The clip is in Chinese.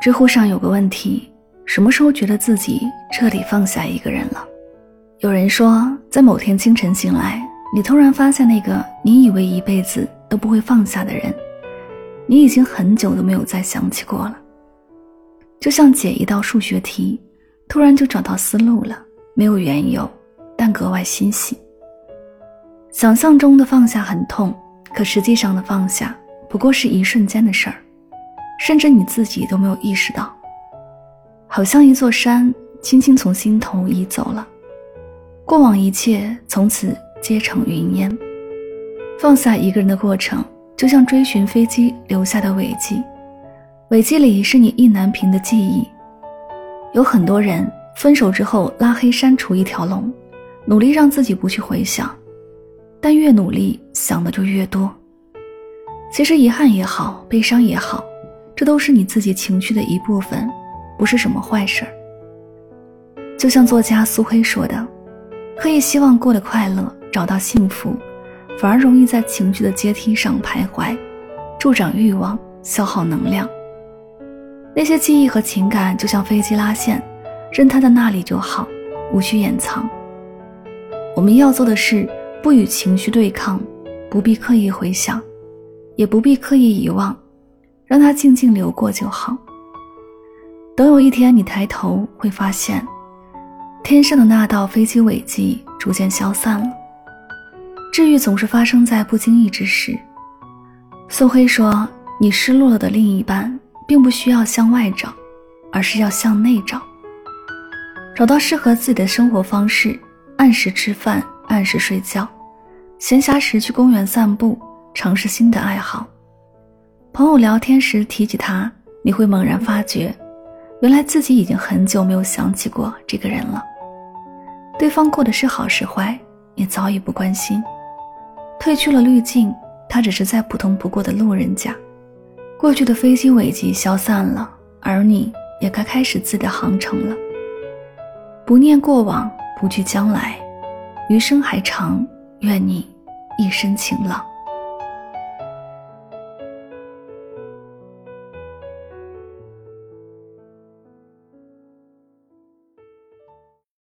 知乎上有个问题：什么时候觉得自己彻底放下一个人了？有人说，在某天清晨醒来，你突然发现那个你以为一辈子都不会放下的人，你已经很久都没有再想起过了。就像解一道数学题，突然就找到思路了，没有缘由，但格外欣喜。想象中的放下很痛，可实际上的放下不过是一瞬间的事儿，甚至你自己都没有意识到。好像一座山轻轻从心头移走了，过往一切从此皆成云烟。放下一个人的过程，就像追寻飞机留下的尾迹，尾迹里是你意难平的记忆。有很多人分手之后拉黑删除一条龙，努力让自己不去回想。但越努力想的就越多。其实遗憾也好，悲伤也好，这都是你自己情绪的一部分，不是什么坏事儿。就像作家苏黑说的：“可以希望过得快乐，找到幸福，反而容易在情绪的阶梯上徘徊，助长欲望，消耗能量。那些记忆和情感就像飞机拉线，任它在那里就好，无需掩藏。我们要做的是。”不与情绪对抗，不必刻意回想，也不必刻意遗忘，让它静静流过就好。等有一天你抬头，会发现，天上的那道飞机尾迹逐渐消散了。治愈总是发生在不经意之时。苏黑说：“你失落了的另一半，并不需要向外找，而是要向内找，找到适合自己的生活方式，按时吃饭。”按时睡觉，闲暇时去公园散步，尝试新的爱好。朋友聊天时提起他，你会猛然发觉，原来自己已经很久没有想起过这个人了。对方过得是好是坏，你早已不关心。褪去了滤镜，他只是再普通不过的路人甲。过去的飞机尾迹消散了，而你也该开始自己的航程了。不念过往，不惧将来。余生还长，愿你一生晴朗。